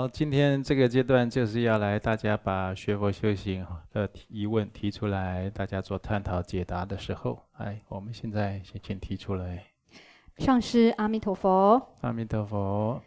好，今天这个阶段就是要来大家把学佛修行的疑问提出来，大家做探讨解答的时候，哎，我们现在先请提出来。上师阿弥陀佛。阿弥陀佛。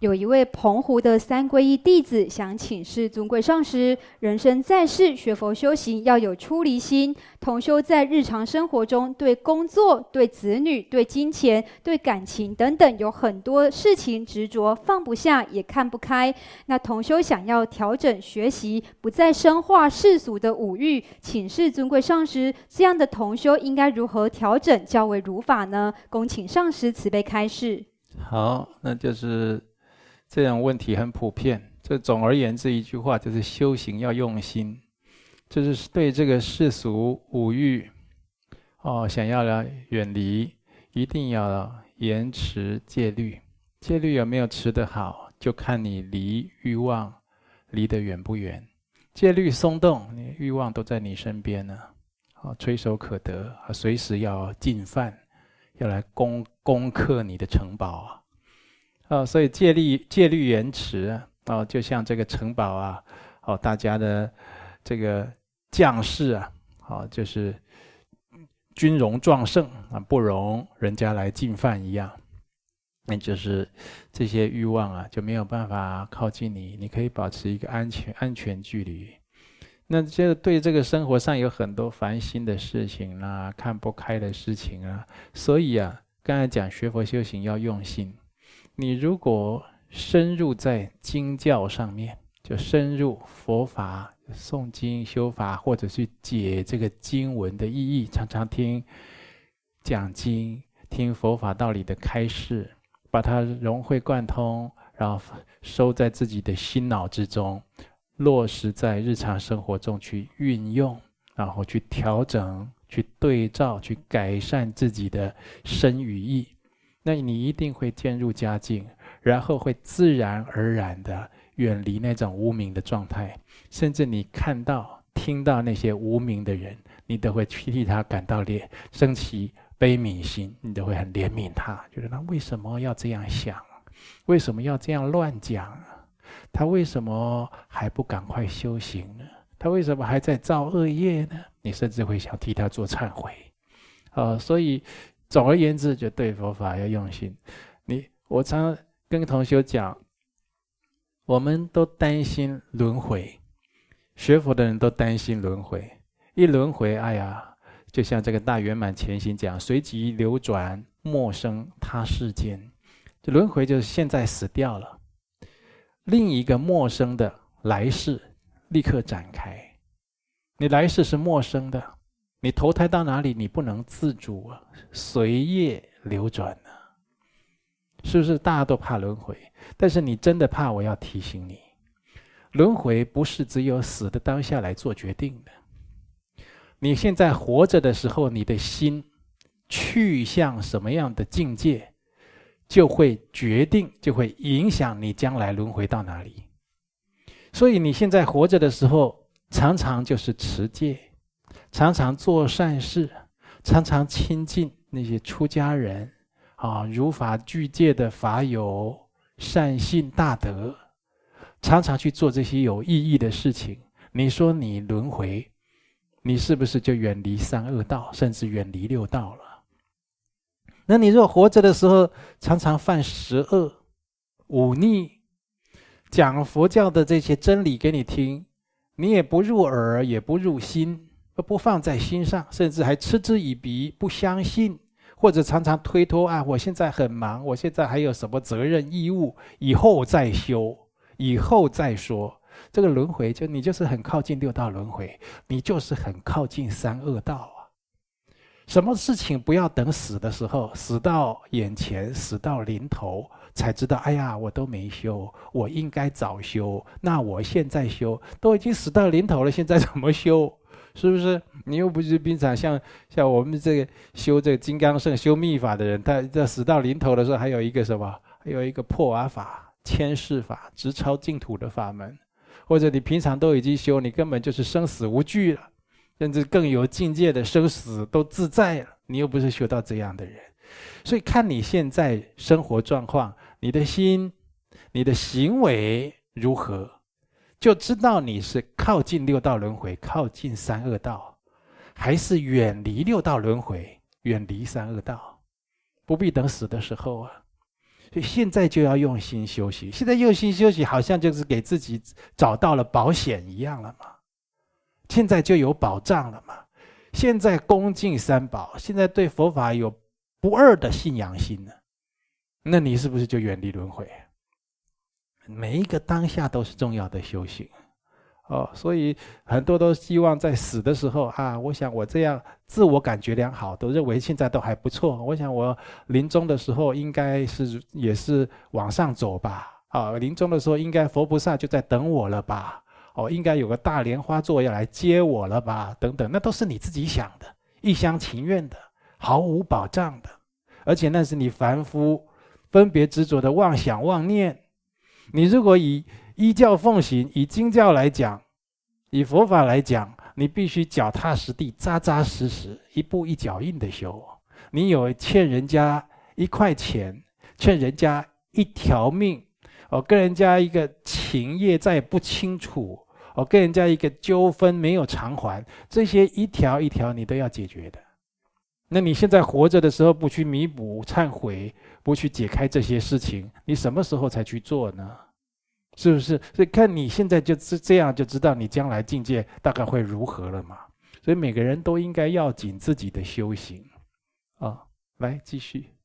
有一位澎湖的三皈依弟子想请示尊贵上师：人生在世，学佛修行要有出离心。同修在日常生活中，对工作、对子女、对金钱、对感情等等，有很多事情执着，放不下，也看不开。那同修想要调整学习，不再深化世俗的五欲，请示尊贵上师：这样的同修应该如何调整，较为如法呢？恭请上师慈悲开示。好，那就是。这种问题很普遍。这总而言之一句话就是：修行要用心，就是对这个世俗五欲，哦，想要来远离，一定要严持戒律。戒律有没有持得好，就看你离欲望离得远不远。戒律松动，欲望都在你身边呢，啊，垂手可得，啊，随时要进犯，要来攻攻克你的城堡啊。哦，所以戒律戒律严持哦，就像这个城堡啊，哦，大家的这个将士啊，哦，就是军容壮盛啊，不容人家来进犯一样。那就是这些欲望啊，就没有办法靠近你，你可以保持一个安全安全距离。那这对这个生活上有很多烦心的事情啦、啊，看不开的事情啊，所以啊，刚才讲学佛修行要用心。你如果深入在经教上面，就深入佛法诵经修法，或者去解这个经文的意义，常常听讲经，听佛法道理的开示，把它融会贯通，然后收在自己的心脑之中，落实在日常生活中去运用，然后去调整、去对照、去改善自己的身语意。那你一定会渐入佳境，然后会自然而然的远离那种无明的状态，甚至你看到、听到那些无明的人，你都会替他感到怜，生起悲悯心，你都会很怜悯他，觉得他为什么要这样想？为什么要这样乱讲？他为什么还不赶快修行呢？他为什么还在造恶业呢？你甚至会想替他做忏悔，啊、呃，所以。总而言之，就对佛法要用心。你我常跟同学讲，我们都担心轮回，学佛的人都担心轮回。一轮回，哎呀，就像这个大圆满前行讲，随即流转，陌生他世间。这轮回就是现在死掉了，另一个陌生的来世立刻展开。你来世是陌生的。你投胎到哪里，你不能自主啊，随业流转呢？是不是大家都怕轮回？但是你真的怕，我要提醒你，轮回不是只有死的当下来做决定的。你现在活着的时候，你的心去向什么样的境界，就会决定，就会影响你将来轮回到哪里。所以你现在活着的时候，常常就是持戒。常常做善事，常常亲近那些出家人，啊，如法具戒的法友、善信大德，常常去做这些有意义的事情。你说你轮回，你是不是就远离三恶道，甚至远离六道了？那你若活着的时候常常犯十恶、忤逆，讲佛教的这些真理给你听，你也不入耳，也不入心。不放在心上，甚至还嗤之以鼻，不相信，或者常常推脱啊！我现在很忙，我现在还有什么责任义务？以后再修，以后再说。这个轮回，就你就是很靠近六道轮回，你就是很靠近三恶道啊！什么事情不要等死的时候，死到眼前，死到临头才知道。哎呀，我都没修，我应该早修。那我现在修，都已经死到临头了，现在怎么修？是不是？你又不是平常像像我们这个修这个金刚圣、修密法的人，他在死到临头的时候，还有一个什么？还有一个破瓦法、千世法、直超净土的法门，或者你平常都已经修，你根本就是生死无惧了，甚至更有境界的生死都自在了。你又不是修到这样的人，所以看你现在生活状况，你的心、你的行为如何，就知道你是靠近六道轮回，靠近三恶道，还是远离六道轮回，远离三恶道。不必等死的时候啊，所以现在就要用心修行。现在用心修行，好像就是给自己找到了保险一样了嘛。现在就有保障了嘛。现在恭敬三宝，现在对佛法有不二的信仰心呢，那你是不是就远离轮回？每一个当下都是重要的修行，哦，所以很多都希望在死的时候啊，我想我这样自我感觉良好，都认为现在都还不错。我想我临终的时候应该是也是往上走吧，啊，临终的时候应该佛菩萨就在等我了吧。哦，应该有个大莲花座要来接我了吧？等等，那都是你自己想的，一厢情愿的，毫无保障的，而且那是你凡夫分别执着的妄想妄念。你如果以依教奉行，以经教来讲，以佛法来讲，你必须脚踏实地、扎扎实实、一步一脚印的修。你有欠人家一块钱，欠人家一条命，哦，跟人家一个情业再也不清楚。哦跟人家一个纠纷没有偿还，这些一条一条你都要解决的。那你现在活着的时候不去弥补、忏悔，不去解开这些事情，你什么时候才去做呢？是不是？所以看你现在就是这样，就知道你将来境界大概会如何了嘛。所以每个人都应该要紧自己的修行。啊，来继续。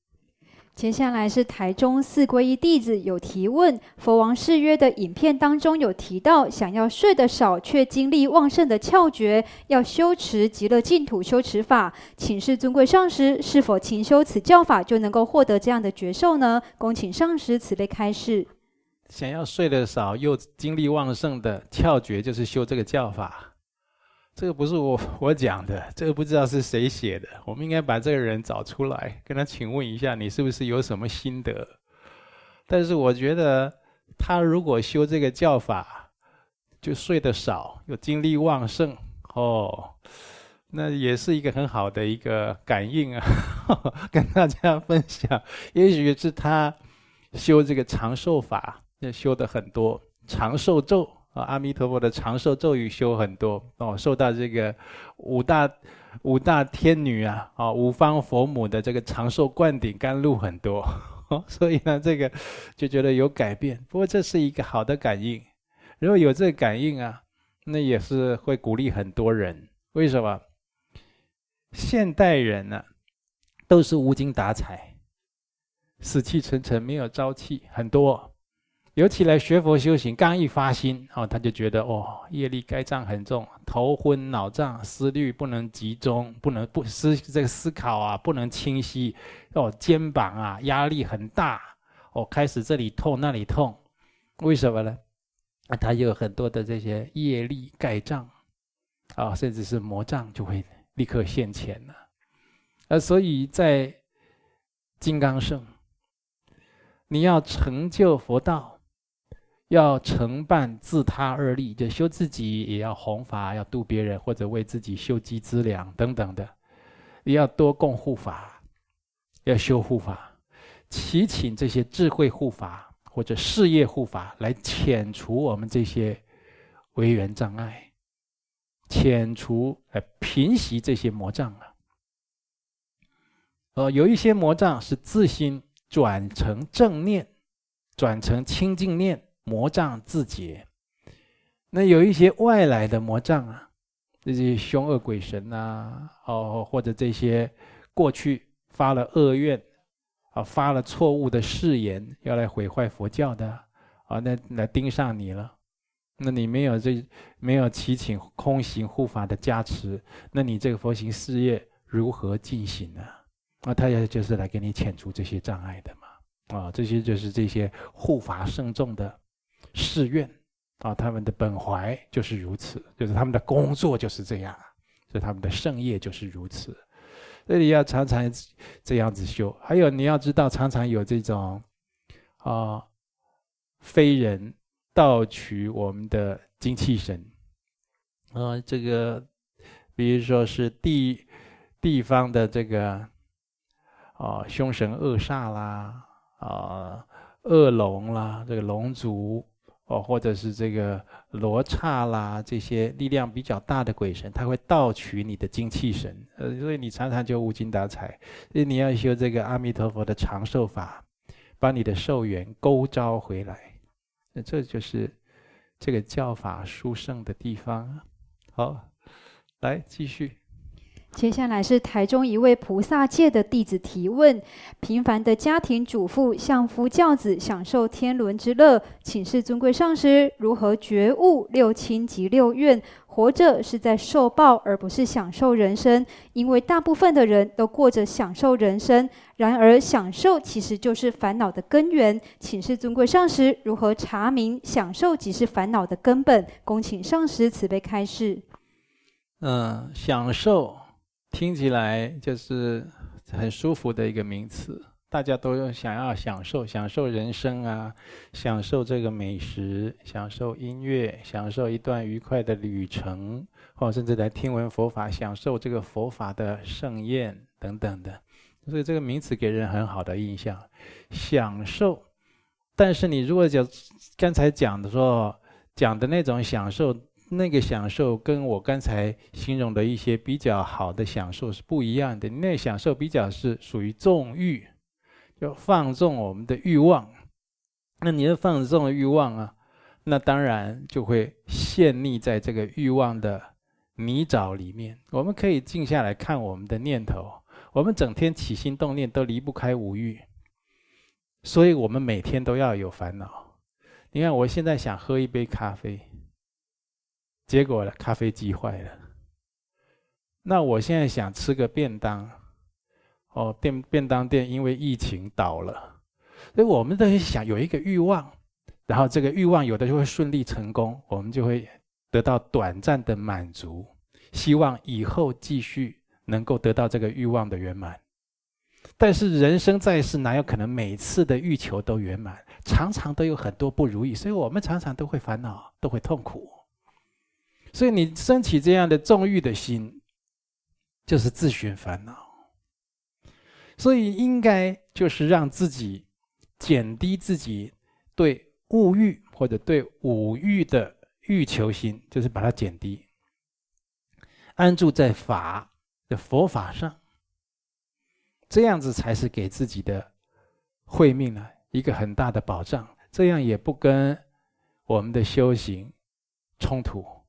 接下来是台中四皈依弟子有提问：佛王誓约的影片当中有提到，想要睡得少却精力旺盛的窍诀，要修持极乐净土修持法。请示尊贵上师，是否勤修此教法就能够获得这样的觉受呢？恭请上师慈悲开示。想要睡得少又精力旺盛的窍诀，就是修这个教法。这个不是我我讲的，这个不知道是谁写的。我们应该把这个人找出来，跟他请问一下，你是不是有什么心得？但是我觉得他如果修这个教法，就睡得少，又精力旺盛，哦，那也是一个很好的一个感应啊，跟大家分享。也许是他修这个长寿法，要修的很多长寿咒。啊，阿弥陀佛的长寿咒语修很多哦，受到这个五大五大天女啊，啊五方佛母的这个长寿灌顶甘露很多，所以呢，这个就觉得有改变。不过这是一个好的感应，如果有这个感应啊，那也是会鼓励很多人。为什么？现代人呢、都是无精打采，死气沉沉，没有朝气，很多。尤其来学佛修行，刚一发心哦，他就觉得哦，业力该障很重，头昏脑胀，思虑不能集中，不能不思这个思考啊，不能清晰哦，肩膀啊压力很大哦，开始这里痛那里痛，为什么呢？啊，他有很多的这些业力盖障啊，甚至是魔障就会立刻现前了。而所以在金刚乘，你要成就佛道。要承办自他二利，就修自己也要弘法，要度别人，或者为自己修积资粮等等的，也要多供护法，要修护法，祈请这些智慧护法或者事业护法来遣除我们这些违缘障碍，遣除来平息这些魔障啊。呃，有一些魔障是自心转成正念，转成清净念。魔障自解，那有一些外来的魔障啊，这些凶恶鬼神啊，哦，或者这些过去发了恶愿，啊，发了错误的誓言，要来毁坏佛教的，啊，那来盯上你了，那你没有这没有祈请空行护法的加持，那你这个佛行事业如何进行呢？啊，他也就是来给你遣除这些障碍的嘛，啊，这些就是这些护法圣众的。誓愿啊，他们的本怀就是如此，就是他们的工作就是这样，所以他们的圣业就是如此。所以你要常常这样子修。还有你要知道，常常有这种啊，非人盗取我们的精气神啊，这个比如说是地地方的这个啊凶神恶煞啦啊恶龙啦，这个龙族。哦，或者是这个罗刹啦，这些力量比较大的鬼神，他会盗取你的精气神，呃，所以你常常就无精打采。所以你要修这个阿弥陀佛的长寿法，把你的寿元勾召回来。那这就是这个教法殊胜的地方。好，来继续。接下来是台中一位菩萨界的弟子提问：平凡的家庭主妇相夫教子，享受天伦之乐，请示尊贵上师如何觉悟六亲及六怨？活着是在受报，而不是享受人生。因为大部分的人都过着享受人生，然而享受其实就是烦恼的根源。请示尊贵上师如何查明享受即是烦恼的根本？恭请上师慈悲开示。嗯，享受。听起来就是很舒服的一个名词，大家都想要享受，享受人生啊，享受这个美食，享受音乐，享受一段愉快的旅程，或甚至来听闻佛法，享受这个佛法的盛宴等等的。所以这个名词给人很好的印象，享受。但是你如果讲刚才讲的说讲的那种享受。那个享受跟我刚才形容的一些比较好的享受是不一样的。那享受比较是属于纵欲，就放纵我们的欲望。那你要放纵欲望啊，那当然就会陷溺在这个欲望的泥沼里面。我们可以静下来看我们的念头，我们整天起心动念都离不开五欲，所以我们每天都要有烦恼。你看，我现在想喝一杯咖啡。结果，咖啡机坏了。那我现在想吃个便当，哦，便便当店因为疫情倒了，所以我们都会想有一个欲望，然后这个欲望有的就会顺利成功，我们就会得到短暂的满足，希望以后继续能够得到这个欲望的圆满。但是人生在世，哪有可能每次的欲求都圆满？常常都有很多不如意，所以我们常常都会烦恼，都会痛苦。所以你升起这样的纵欲的心，就是自寻烦恼。所以应该就是让自己减低自己对物欲或者对五欲的欲求心，就是把它减低，安住在法的佛法上，这样子才是给自己的慧命呢一个很大的保障。这样也不跟我们的修行冲突。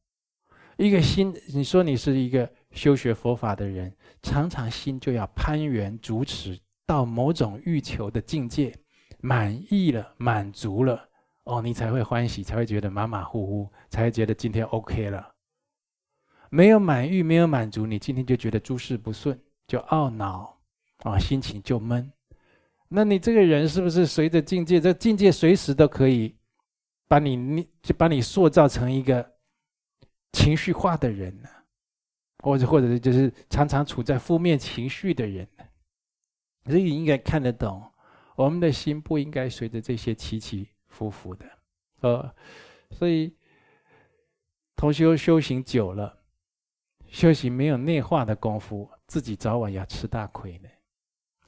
一个心，你说你是一个修学佛法的人，常常心就要攀缘逐持到某种欲求的境界，满意了，满足了，哦，你才会欢喜，才会觉得马马虎虎，才会觉得今天 OK 了。没有满意，没有满足，你今天就觉得诸事不顺，就懊恼，啊，心情就闷。那你这个人是不是随着境界？这境界随时都可以把你，你就把你塑造成一个。情绪化的人呢，或者或者就是常常处在负面情绪的人呢，所以应该看得懂，我们的心不应该随着这些起起伏伏的，呃，所以同修修行久了，修行没有内化的功夫，自己早晚要吃大亏的，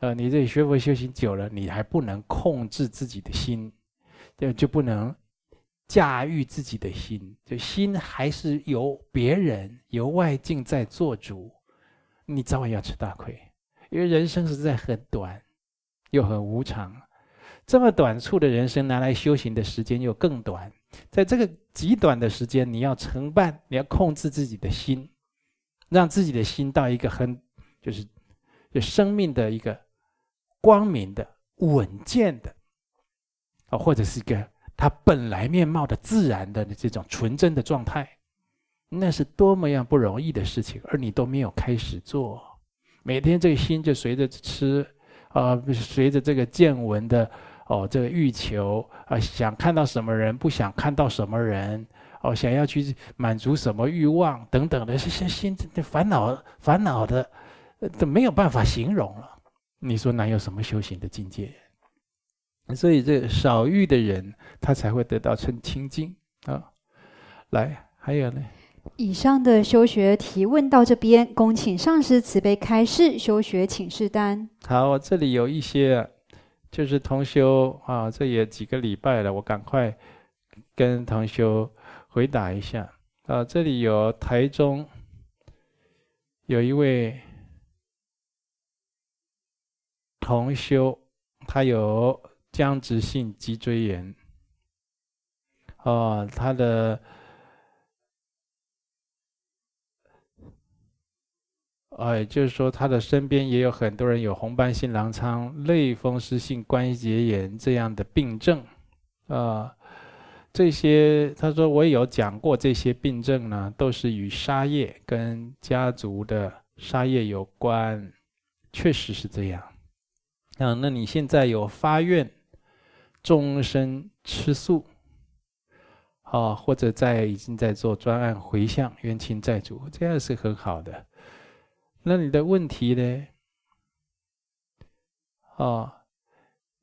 呃，你这学佛修行久了，你还不能控制自己的心，就就不能。驾驭自己的心，就心还是由别人、由外境在做主，你早晚要吃大亏。因为人生实在很短，又很无常，这么短促的人生拿来修行的时间又更短。在这个极短的时间，你要承办，你要控制自己的心，让自己的心到一个很就是就生命的一个光明的、稳健的啊，或者是一个。他本来面貌的自然的这种纯真的状态，那是多么样不容易的事情，而你都没有开始做。每天这个心就随着吃，啊，随着这个见闻的哦，这个欲求啊，想看到什么人，不想看到什么人，哦，想要去满足什么欲望等等的，这些心的烦恼烦恼的都没有办法形容了。你说哪有什么修行的境界？所以，这少欲的人，他才会得到称清净啊。来，还有呢？以上的修学提问到这边，恭请上师慈悲开示修学请示单。好，我这里有一些，就是同修啊，这也几个礼拜了，我赶快跟同修回答一下啊。这里有台中有一位同修，他有僵直性脊椎炎。哦，他的，哎，就是说他的身边也有很多人有红斑性狼疮、类风湿性关节炎这样的病症，啊，这些他说我有讲过，这些病症呢都是与沙叶跟家族的沙叶有关，确实是这样。啊，那你现在有发愿终身吃素？啊，或者在已经在做专案回向冤亲债主，这样是很好的。那你的问题呢？啊，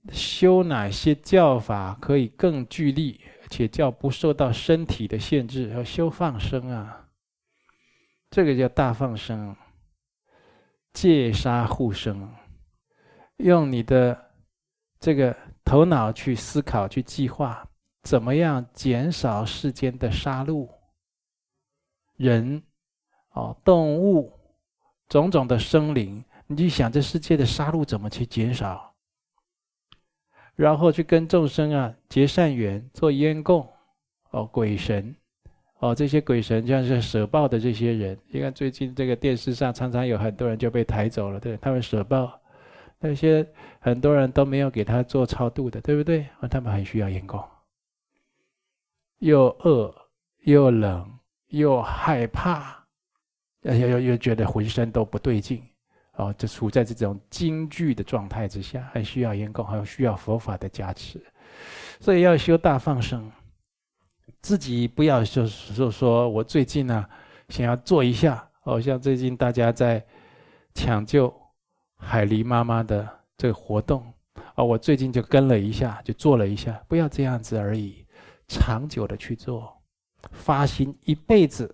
修哪些教法可以更具力，且叫不受到身体的限制？要修放生啊，这个叫大放生，戒杀护生，用你的这个头脑去思考、去计划。怎么样减少世间的杀戮？人，哦，动物，种种的生灵，你去想这世界的杀戮怎么去减少？然后去跟众生啊结善缘，做烟供，哦，鬼神，哦，这些鬼神像是舍报的这些人，你看最近这个电视上常常有很多人就被抬走了，对，他们舍报，那些很多人都没有给他做超度的，对不对？他们很需要烟供。又饿又冷又害怕，又又又觉得浑身都不对劲，哦，就处在这种惊惧的状态之下，还需要烟供，还需要佛法的加持，所以要修大放生，自己不要就是说说我最近呢、想要做一下，哦，像最近大家在抢救海狸妈妈的这个活动，啊，我最近就跟了一下，就做了一下，不要这样子而已。长久的去做，发心一辈子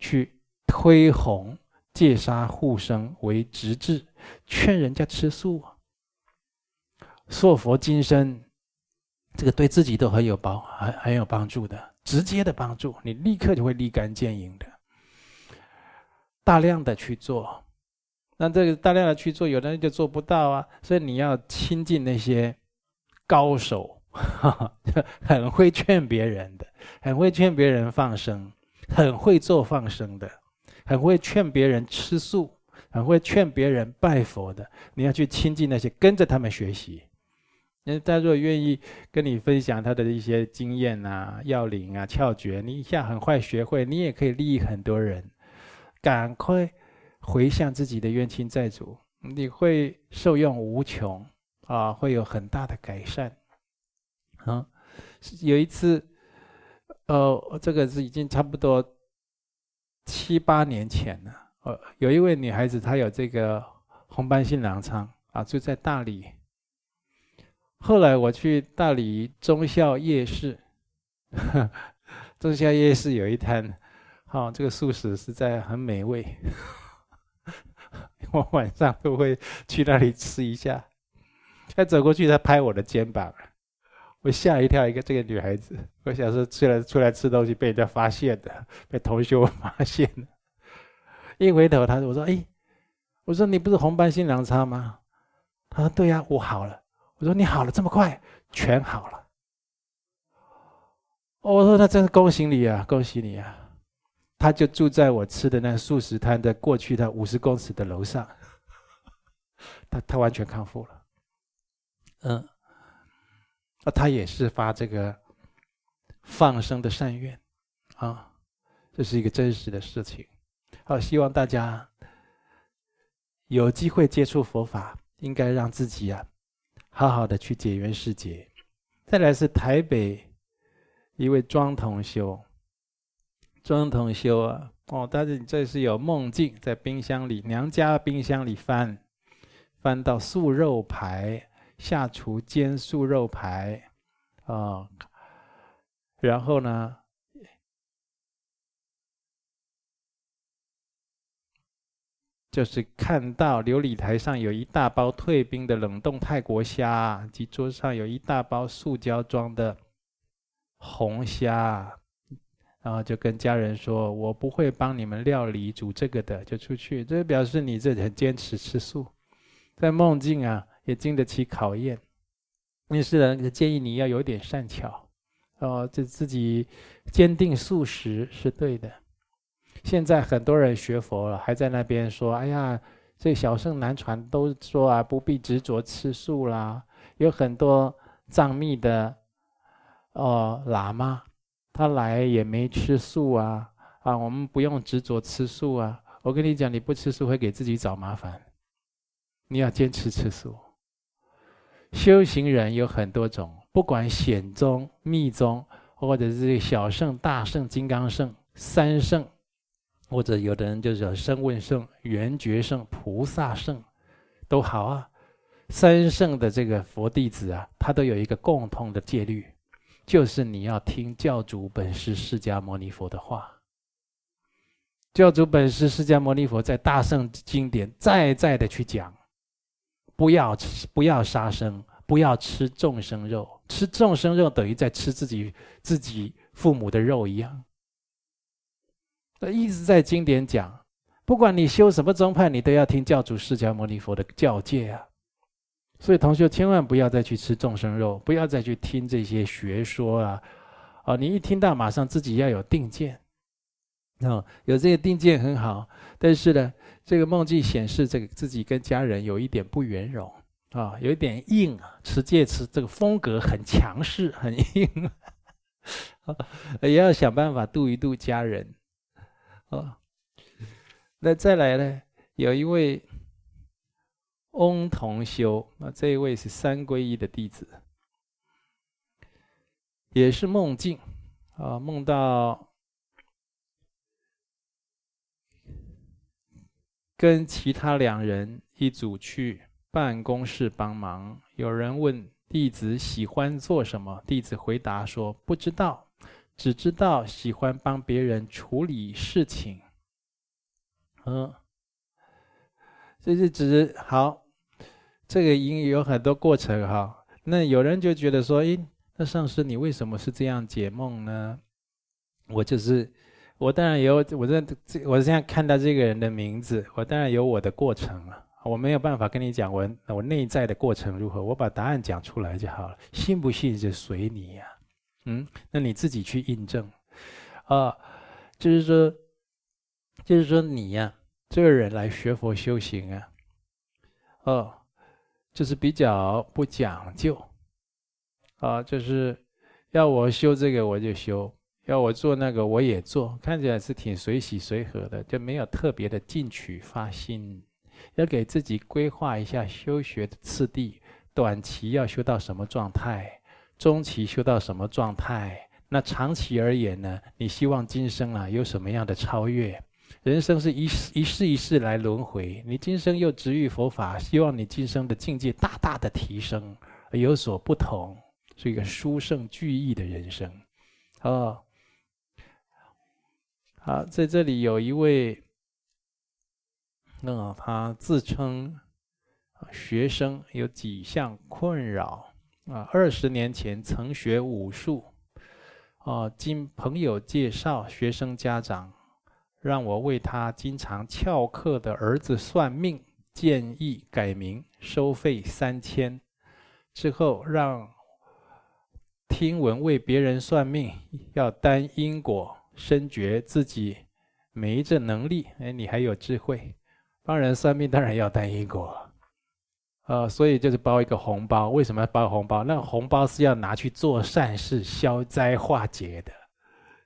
去推弘戒杀护生为直至，劝人家吃素，塑佛金身，这个对自己都很有帮，很很有帮助的，直接的帮助，你立刻就会立竿见影的。大量的去做，那这个大量的去做，有的人就做不到啊，所以你要亲近那些高手。很会劝别人的，很会劝别人放生，很会做放生的，很会劝别人吃素，很会劝别人拜佛的。你要去亲近那些，跟着他们学习。那他如果愿意跟你分享他的一些经验啊、要领啊、窍诀，你一下很快学会，你也可以利益很多人。赶快回向自己的冤亲债主，你会受用无穷啊，会有很大的改善。啊，有一次，呃，这个是已经差不多七八年前了。呃，有一位女孩子，她有这个红斑性狼疮啊，住在大理。后来我去大理忠孝夜市，忠孝夜市有一摊，好，这个素食实在很美味。我晚上都会去那里吃一下。他走过去，他拍我的肩膀。我吓一跳，一个这个女孩子，我想说出来出来吃东西被人家发现的，被同学发现的。一回头，他说：“我说，哎，我说你不是红斑性狼疮吗？”他说：“对呀，我好了。”我说：“你好了这么快，全好了。”我说：“那真是恭喜你啊，恭喜你啊！”他就住在我吃的那个素食摊的过去的五十公尺的楼上，他他完全康复了，嗯。那他也是发这个放生的善愿，啊，这是一个真实的事情。好，希望大家有机会接触佛法，应该让自己啊，好好的去解缘世界。再来是台北一位庄同修，庄同修啊，哦，但是你这是有梦境，在冰箱里，娘家冰箱里翻，翻到素肉排。下厨煎素肉排，啊、然后呢，就是看到琉璃台上有一大包退冰的冷冻泰国虾，及桌上有一大包塑胶装的红虾，然后就跟家人说：“我不会帮你们料理煮这个的。”就出去，这表示你这很坚持吃素，在梦境啊也经得起考验。于是呢，建议你要有点善巧，哦，这自己坚定素食是对的。现在很多人学佛了，还在那边说：“哎呀，这小乘难传都说啊，不必执着吃素啦。”有很多藏密的哦喇嘛，他来也没吃素啊啊！我们不用执着吃素啊。我跟你讲，你不吃素会给自己找麻烦，你要坚持吃素。修行人有很多种，不管显宗、密宗，或者是小圣、大圣、金刚圣、三圣，或者有的人就是叫声闻圣、缘觉圣、菩萨圣，都好啊。三圣的这个佛弟子啊，他都有一个共同的戒律，就是你要听教主本师释迦牟尼佛的话。教主本师释迦牟尼佛在大圣经典再再的去讲。不要吃，不要杀生，不要吃众生肉。吃众生肉等于在吃自己自己父母的肉一样。他一直在经典讲，不管你修什么宗派，你都要听教主释迦牟尼佛的教诫啊。所以同学千万不要再去吃众生肉，不要再去听这些学说啊！啊，你一听到马上自己要有定见，啊，有这个定见很好，但是呢。这个梦境显示，这个自己跟家人有一点不圆融啊，有一点硬啊，持戒持这个风格很强势，很硬，也要想办法度一度家人啊。那再来呢，有一位翁同修啊，这一位是三皈依的弟子，也是梦境啊，梦到。跟其他两人一组去办公室帮忙。有人问弟子喜欢做什么，弟子回答说：“不知道，只知道喜欢帮别人处理事情。”嗯，这是指好，这个应有很多过程哈。那有人就觉得说：“诶，那上师你为什么是这样解梦呢？”我就是。我当然有，我这我现在看到这个人的名字，我当然有我的过程了。我没有办法跟你讲我我内在的过程如何，我把答案讲出来就好了。信不信就随你呀，嗯，那你自己去印证。啊，就是说，就是说你呀，这个人来学佛修行啊，哦，就是比较不讲究，啊，就是要我修这个我就修。要我做那个，我也做，看起来是挺随喜随和的，就没有特别的进取发心。要给自己规划一下修学的次第，短期要修到什么状态，中期修到什么状态，那长期而言呢？你希望今生啊有什么样的超越？人生是一世一世一世来轮回，你今生又执于佛法，希望你今生的境界大大的提升，有所不同，是一个殊胜具义的人生，哦。好，在这里有一位，那他自称学生有几项困扰啊。二十年前曾学武术，啊，经朋友介绍，学生家长让我为他经常翘课的儿子算命，建议改名，收费三千。之后让听闻为别人算命要担因果。深觉自己没这能力，哎，你还有智慧，帮人算命当然要担因果，啊、呃，所以就是包一个红包。为什么要包红包？那红包是要拿去做善事、消灾化解的，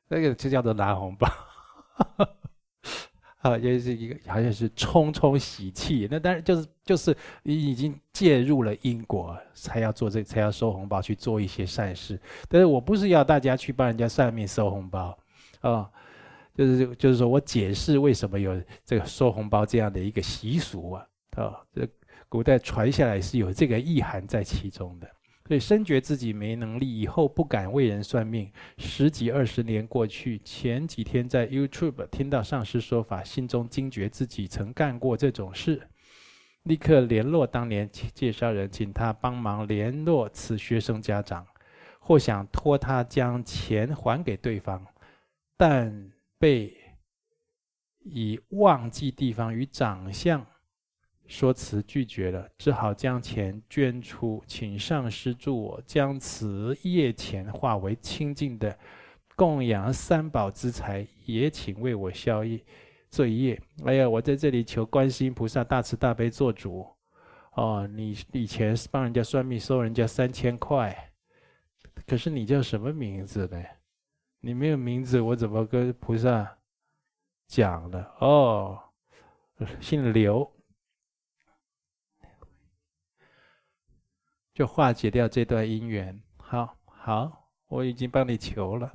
那个就叫做拿红包，啊，也是一个好像是冲冲喜气。那当然就是就是你已经介入了因果，才要做这才要收红包去做一些善事。但是我不是要大家去帮人家算命收红包。啊、就是就是说我解释为什么有这个收红包这样的一个习俗啊，啊、这古代传下来是有这个意涵在其中的。所以深觉自己没能力，以后不敢为人算命。十几二十年过去，前几天在 YouTube 听到上师说法，心中惊觉自己曾干过这种事，立刻联络当年介绍人，请他帮忙联络此学生家长。或想托他将钱还给对方，但被以忘记地方与长相说辞拒绝了，只好将钱捐出，请上师助我将此业钱化为清净的供养三宝之财，也请为我消业罪业。哎呀，我在这里求观世音菩萨大慈大悲做主。哦，你以前帮人家算命收人家三千块，可是你叫什么名字呢？你没有名字，我怎么跟菩萨讲呢？哦，姓刘。就化解掉这段姻缘。好，好，我已经帮你求了。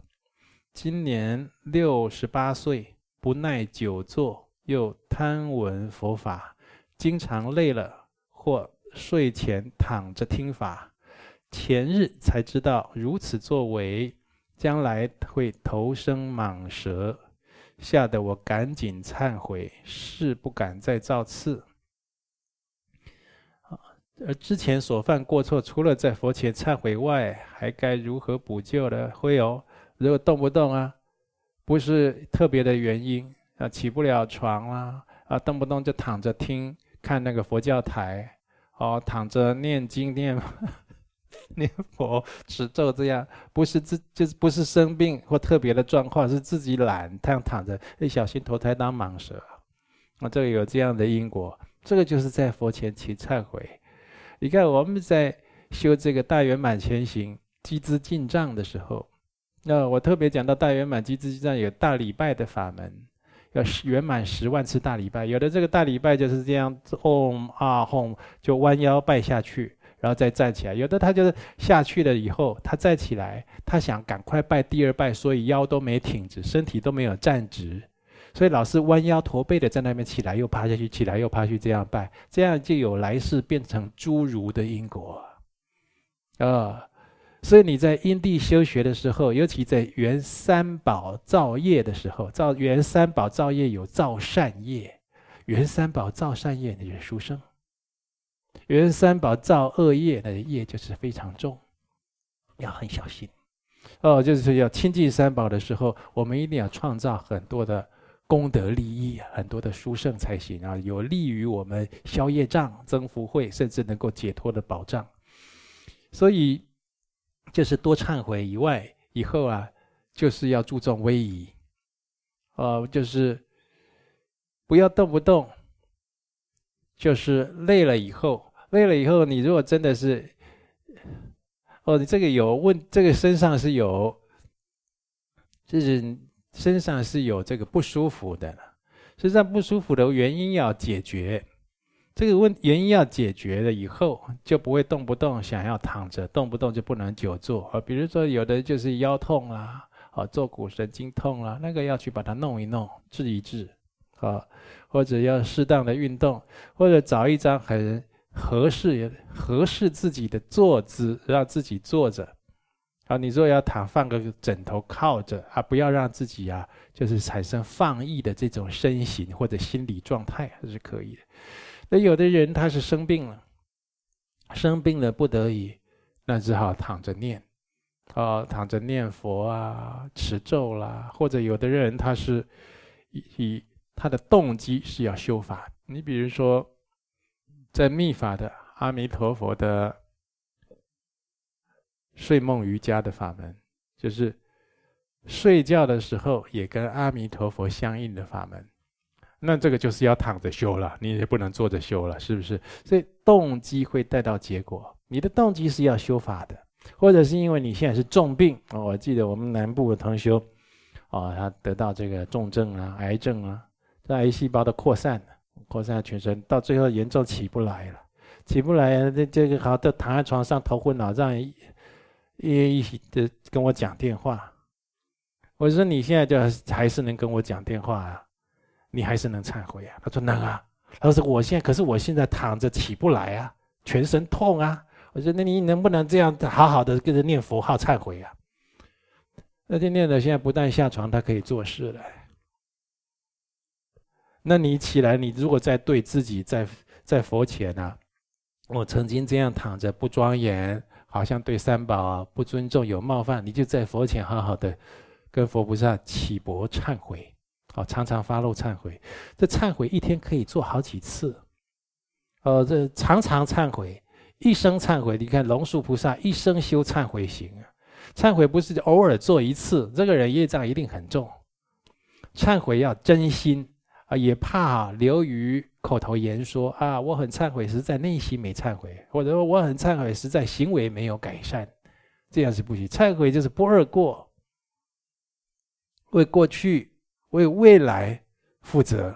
今年六十八岁，不耐久坐，又贪闻佛法，经常累了或睡前躺着听法。前日才知道如此作为，将来会投生蟒蛇，吓得我赶紧忏悔，誓不敢再造次。而之前所犯过错，除了在佛前忏悔外，还该如何补救呢？会有，如果动不动啊，不是特别的原因啊，起不了床啦，啊，动不动就躺着听看那个佛教台，哦，躺着念经念 念佛持咒这样，不是自就是不是生病或特别的状况，是自己懒，这样躺着，一小心投胎当蟒蛇，啊，这个有这样的因果，这个就是在佛前起忏悔。你看我们在修这个大圆满前行积资净障的时候，那我特别讲到大圆满积资净障有大礼拜的法门，要圆满十万次大礼拜。有的这个大礼拜就是这样，嗡啊吽就弯腰拜下去，然后再站起来。有的他就是下去了以后，他再起来，他想赶快拜第二拜，所以腰都没挺直，身体都没有站直。所以老是弯腰驼背的在那边起来又趴下去，起来又趴下去这样拜，这样就有来世变成侏儒的因果啊、所以你在因地修学的时候，尤其在原三宝造业的时候，造原三宝造业有造善业，原三宝造善业那就是书生，原三宝造恶业那业就是非常重，要很小心哦。就是要亲近三宝的时候，我们一定要创造很多的。功德利益很多的殊胜才行啊，有利于我们消业障、增福慧，甚至能够解脱的保障。所以，就是多忏悔以外，以后啊，就是要注重威仪，哦，就是不要动不动，就是累了以后，累了以后，你如果真的是，哦，你这个有问，这个身上是有，就是。身上是有这个不舒服的，身上不舒服的原因要解决，这个问原因要解决了以后，就不会动不动想要躺着，动不动就不能久坐啊。比如说有的就是腰痛啦，啊，坐骨神经痛啦，那个要去把它弄一弄，治一治，啊，或者要适当的运动，或者找一张很合适合适自己的坐姿，让自己坐着。啊，你说要躺，放个枕头靠着啊，不要让自己啊，就是产生放逸的这种身形或者心理状态，还是可以的。那有的人他是生病了，生病了不得已，那只好躺着念，啊，躺着念佛啊，持咒啦，或者有的人他是以以他的动机是要修法。你比如说，在密法的阿弥陀佛的。睡梦瑜伽的法门，就是睡觉的时候也跟阿弥陀佛相应的法门。那这个就是要躺着修了，你也不能坐着修了，是不是？所以动机会带到结果。你的动机是要修法的，或者是因为你现在是重病。我记得我们南部的同修，哦，他得到这个重症啊、癌症啊，这癌细胞的扩散，扩散全身，到最后严重起不来了，起不来，这这个好，都躺在床上头昏脑胀。一一的跟我讲电话，我说你现在就还是能跟我讲电话啊，你还是能忏悔啊？他说能啊，他说我现在可是我现在躺着起不来啊，全身痛啊。我说那你能不能这样好好的跟着念佛号忏悔啊？那天念的现在不但下床，他可以做事了。那你起来，你如果在对自己在在佛前啊，我曾经这样躺着不庄严。好像对三宝啊不尊重、有冒犯，你就在佛前好好的跟佛菩萨起钵忏悔，哦，常常发露忏悔。这忏悔一天可以做好几次，哦，这常常忏悔，一生忏悔。你看龙树菩萨一生修忏悔行啊，忏悔不是偶尔做一次，这个人业障一定很重。忏悔要真心啊，也怕流于口头言说啊，我很忏悔，实在内心没忏悔，或者说我很忏悔，实在行为没有改善，这样是不行。忏悔就是不二过，为过去、为未来负责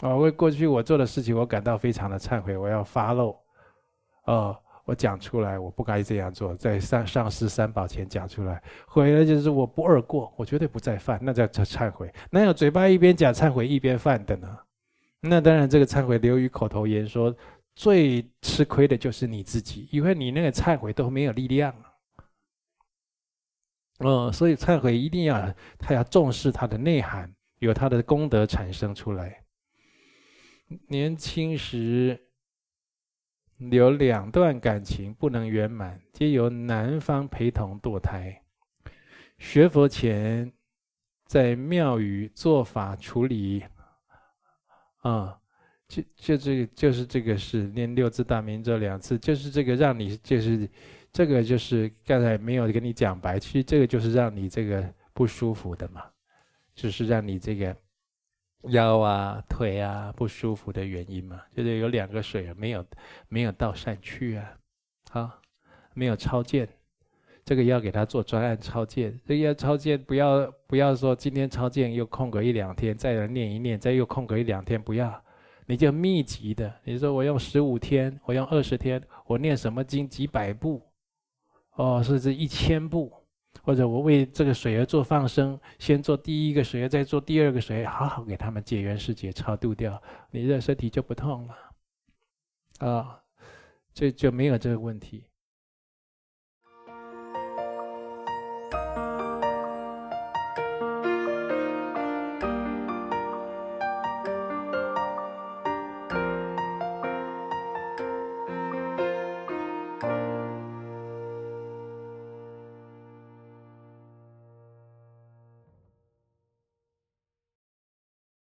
啊，为过去我做的事情，我感到非常的忏悔，我要发露啊。我讲出来，我不该这样做，在上上师三宝前讲出来，回来就是我不二过，我绝对不再犯，那叫叫忏悔。哪有嘴巴一边讲忏悔一边犯的呢？那当然，这个忏悔流于口头言说，最吃亏的就是你自己，因为你那个忏悔都没有力量。嗯，所以忏悔一定要他要重视它的内涵，有它的功德产生出来。年轻时。有两段感情不能圆满，皆由男方陪同堕胎。学佛前，在庙宇做法处理，啊，就就这个就是这个是念六字大明咒两次，就是这个让你就是这个就是刚才没有跟你讲白，其实这个就是让你这个不舒服的嘛，就是让你这个。腰啊、腿啊不舒服的原因嘛，就是有两个水没有没有到善去啊，好，没有超荐，这个要给他做专案超荐。这个要超荐，不要不要说今天超荐又空格一两天，再来念一念，再又空格一两天，不要，你就密集的。你说我用十五天，我用二十天，我念什么经几百部，哦，甚至一千部。或者我为这个水而做放生，先做第一个水，再做第二个水，好好给他们解缘世界超度掉，你的身体就不痛了，啊，这就没有这个问题。